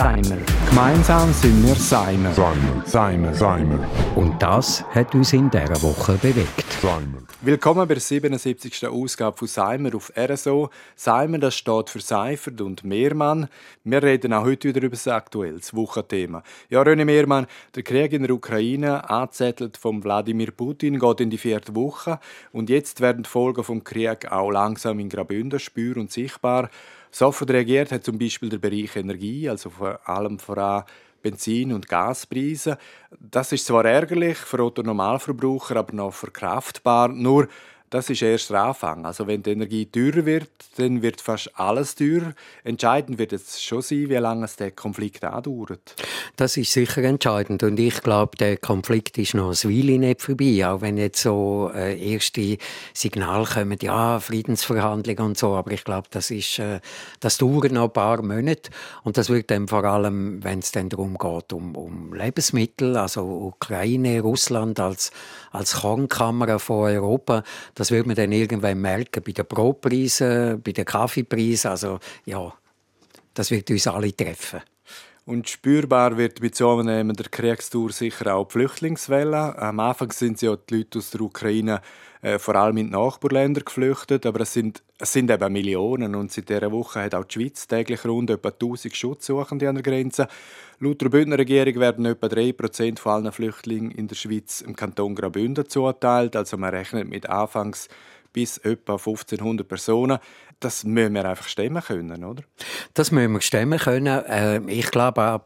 Seimer. Gemeinsam sind wir Seimer. Seimer. Seimer. Seimer. Und das hat uns in dieser Woche bewegt. Seimer. Willkommen bei der 77. Ausgabe von Seimer auf RSO. Seimer, das steht für Seifert und Mehrmann. Wir reden auch heute wieder über das aktuelles Wochenthema. Ja, René Mehrmann, der Krieg in der Ukraine, angezettelt von Wladimir Putin, geht in die vierte Woche. Und jetzt werden die Folgen vom Krieg auch langsam in Graubünden spür und sichtbar. Sofort reagiert hat zum Beispiel der Bereich Energie, also vor allem voran Benzin- und Gaspreise. Das ist zwar ärgerlich für Otto-Normalverbraucher, aber noch verkraftbar. Nur, das ist erst der Anfang. Also wenn die Energie teurer wird, dann wird fast alles teurer. Entscheidend wird es schon sein, wie lange es der Konflikt andauert. Das ist sicher entscheidend und ich glaube, der Konflikt ist noch ein Weile nicht vorbei, auch wenn jetzt so äh, erste Signale kommen, ja, Friedensverhandlungen und so, aber ich glaube, das ist, äh, das dauert noch ein paar Monate und das wird dann vor allem, wenn es dann darum geht, um, um Lebensmittel, also Ukraine, Russland als, als Kornkammer von Europa, das wird man dann irgendwann merken bei den Brotpreisen, bei den Kaffeepreisen. Also ja, das wird uns alle treffen. Und spürbar wird mit so einem der Kriegstour sicher auch die Flüchtlingswelle. Am Anfang sind ja die Leute aus der Ukraine äh, vor allem in die Nachbarländer geflüchtet, aber es sind, es sind eben Millionen und seit dieser Woche hat auch die Schweiz täglich rund etwa 1000 Schutzsuchende an der Grenze. Laut der Bündner Regierung werden etwa 3% von allen Flüchtlingen in der Schweiz im Kanton Graubünden zugeteilt, also man rechnet mit anfangs bis etwa 1500 Personen. Das müssen wir einfach stemmen können, oder? Das müssen wir stemmen können. Ähm, ich glaube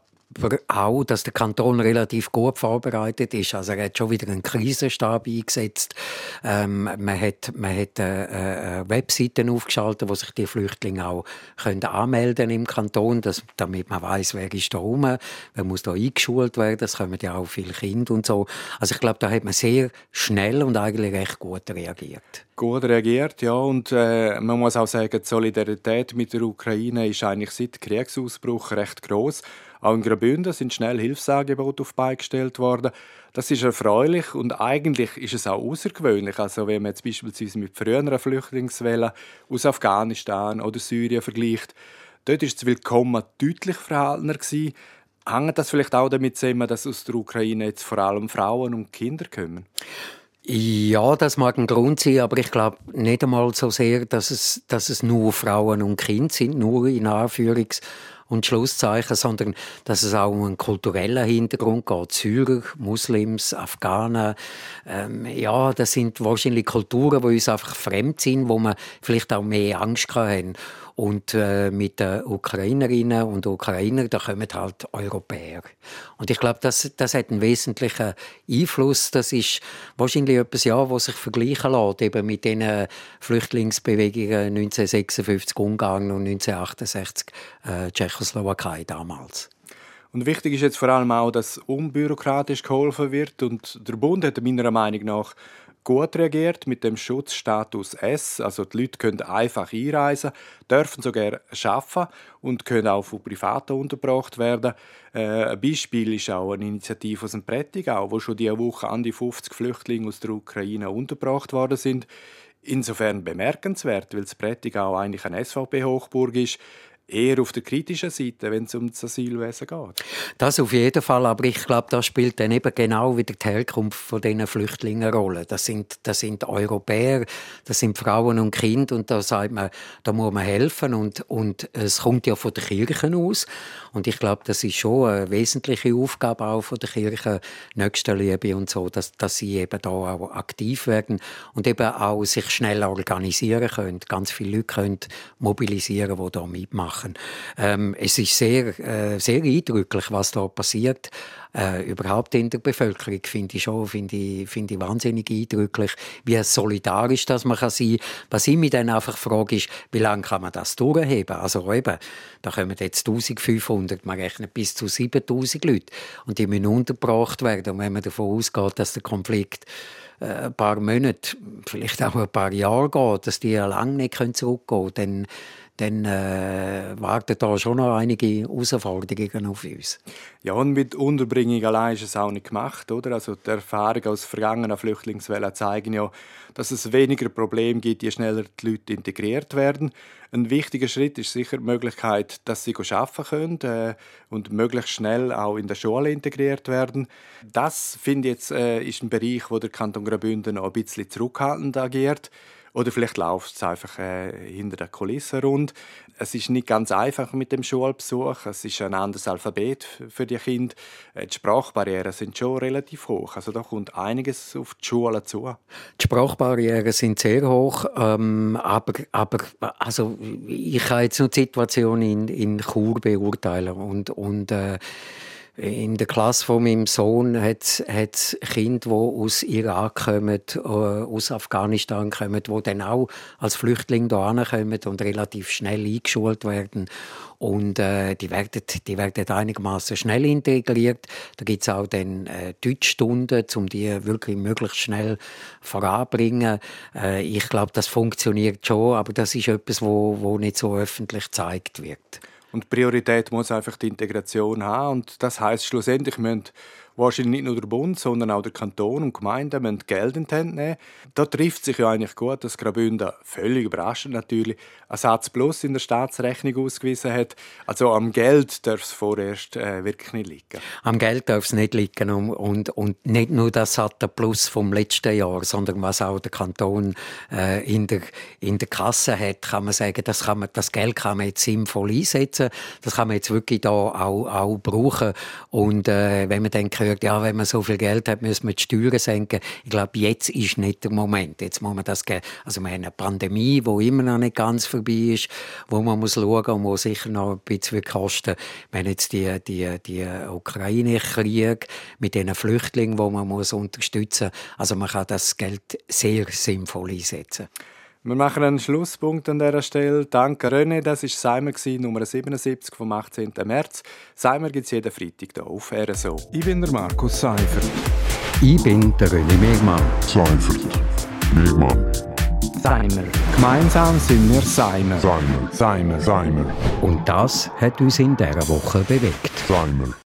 dass der Kanton relativ gut vorbereitet ist. Also er hat schon wieder einen Krisenstab eingesetzt. Ähm, man hat, man hat äh, äh, Webseiten aufgeschaltet, wo sich die Flüchtlinge auch können anmelden im Kanton, dass, damit man weiß, wer ist da rum, wer muss da eingeschult werden. Es kommen ja auch viele Kinder und so. Also ich glaube, da hat man sehr schnell und eigentlich recht gut reagiert. Gut reagiert, ja. Und äh, man muss auch sagen, die Solidarität mit der Ukraine ist eigentlich seit Kriegsausbruch recht groß. Auch in Graubünden sind schnell Hilfsangebote auf beigestellt worden. Das ist erfreulich und eigentlich ist es auch außergewöhnlich. Also wenn man jetzt beispielsweise mit früheren Flüchtlingswellen aus Afghanistan oder Syrien vergleicht, dort ist das Willkommen deutlich verhaltener gewesen. Hängt das vielleicht auch damit zusammen, dass aus der Ukraine jetzt vor allem Frauen und Kinder kommen? Ja, das mag ein Grund sein, aber ich glaube nicht einmal so sehr, dass es, dass es nur Frauen und Kinder sind, nur in Anführungs- und Schlusszeichen, sondern dass es auch um einen kulturellen Hintergrund geht. Syrer, Muslims, Afghanen, ähm, ja, das sind wahrscheinlich Kulturen, die uns einfach fremd sind, wo man vielleicht auch mehr Angst haben. Und äh, mit den Ukrainerinnen und Ukrainern, da kommen halt Europäer. Und ich glaube, das, das hat einen wesentlichen Einfluss. Das ist wahrscheinlich etwas, ja, was sich vergleichen lässt, eben mit den Flüchtlingsbewegungen 1956 Ungarn und 1968 äh, Tschechoslowakei damals. Und wichtig ist jetzt vor allem auch, dass unbürokratisch geholfen wird. Und der Bund hat meiner Meinung nach gut reagiert mit dem Schutzstatus S. Also die Leute können einfach einreisen, dürfen sogar arbeiten und können auch von Privaten untergebracht werden. Äh, ein Beispiel ist auch eine Initiative aus dem Prättigau, wo schon diese Woche an die 50 Flüchtlinge aus der Ukraine untergebracht worden sind. Insofern bemerkenswert, weil das Prättigau eigentlich eine SVP-Hochburg ist eher auf der kritischen Seite, wenn es um das Asylwesen geht. Das auf jeden Fall, aber ich glaube, da spielt dann eben genau wieder die Herkunft von diesen Flüchtlingen eine Rolle. Das sind, das sind Europäer, das sind Frauen und Kinder und da sagt man, da muss man helfen und, und es kommt ja von den Kirchen aus und ich glaube, das ist schon eine wesentliche Aufgabe auch von der Kirche, Nächstenliebe und so, dass, dass sie eben da auch aktiv werden und eben auch sich schnell organisieren können, ganz viele Leute können mobilisieren, die da mitmachen machen. Ähm, es ist sehr, äh, sehr eindrücklich, was da passiert. Äh, überhaupt in der Bevölkerung finde ich schon finde ich, finde ich wahnsinnig eindrücklich, wie solidarisch das man kann sein kann. Was ich mich dann einfach frage, ist, wie lange kann man das durchheben? Also eben, da kommen jetzt 1500, man rechnet bis zu 7000 Leute und die müssen untergebracht werden. Und wenn man davon ausgeht, dass der Konflikt äh, ein paar Monate, vielleicht auch ein paar Jahre geht, dass die lange nicht zurückgehen können, dann dann äh, warten da schon noch einige Herausforderungen auf uns. Ja, und mit Unterbringung allein ist es auch nicht gemacht, oder? Also die Erfahrungen aus vergangenen Flüchtlingswellen zeigen ja, dass es weniger Probleme gibt, je schneller die Leute integriert werden. Ein wichtiger Schritt ist sicher die Möglichkeit, dass sie arbeiten können äh, und möglichst schnell auch in der Schule integriert werden. Das, finde ich, jetzt, äh, ist ein Bereich, wo der Kanton Graubünden noch ein bisschen zurückhaltend agiert. Oder vielleicht läuft es einfach äh, hinter der Kulisse rund. Es ist nicht ganz einfach mit dem Schulbesuch. Es ist ein anderes Alphabet für die Kinder. Äh, die Sprachbarrieren sind schon relativ hoch. Also da kommt einiges auf die Schule zu. Die Sprachbarrieren sind sehr hoch, ähm, aber, aber also ich kann jetzt noch die Situation in, in Chur beurteilen und, und äh, in der Klasse von meinem Sohn hat es Kinder, die aus Irak kommen, äh, aus Afghanistan kommen, die dann auch als Flüchtlinge hierher kommen und relativ schnell eingeschult werden. Und äh, die werden, die werden einigermaßen schnell integriert. Da gibt es auch dann äh, Deutschstunden, um die wirklich möglichst schnell voranbringen. Äh, ich glaube, das funktioniert schon, aber das ist etwas, wo, wo nicht so öffentlich gezeigt wird. Und Priorität muss einfach die Integration haben. Und das heißt schlussendlich, müssen wahrscheinlich nicht nur der Bund, sondern auch der Kanton und Gemeinden müssen Geld in die Hand nehmen. Da trifft sich ja eigentlich gut, dass Graubünden völlig überraschend natürlich einen Satz Plus in der Staatsrechnung ausgewiesen hat. Also am Geld darf es vorerst äh, wirklich nicht liegen. Am Geld darf es nicht liegen und, und, und nicht nur das Satz Plus vom letzten Jahr, sondern was auch der Kanton äh, in, der, in der Kasse hat, kann man sagen, das, kann man, das Geld kann man jetzt sinnvoll einsetzen. Das kann man jetzt wirklich da auch, auch brauchen. Und äh, wenn man dann gehört, ja, wenn man so viel Geld hat, müssen wir die Steuern senken. Ich glaube, jetzt ist nicht der Moment. Jetzt muss man das, also wir haben eine Pandemie, die immer noch nicht ganz vorbei ist, wo man muss schauen und wo sicher noch ein bisschen kosten. Haben jetzt die, die, die Ukraine-Krieg mit den Flüchtlingen, wo man muss unterstützen muss. Also man kann das Geld sehr sinnvoll einsetzen. Wir machen einen Schlusspunkt an dieser Stelle. Danke René, das war Seimer, Nummer 77 vom 18. März. Seimer gibt es jeden Freitag hier auf RSO. Ich bin der Markus Seifert. Ich bin der René Megmann. Seifert. Megmann. Seimer. Gemeinsam sind wir Seimer. Seimer. Seimer. Seimer. Und das hat uns in dieser Woche bewegt. Seimer.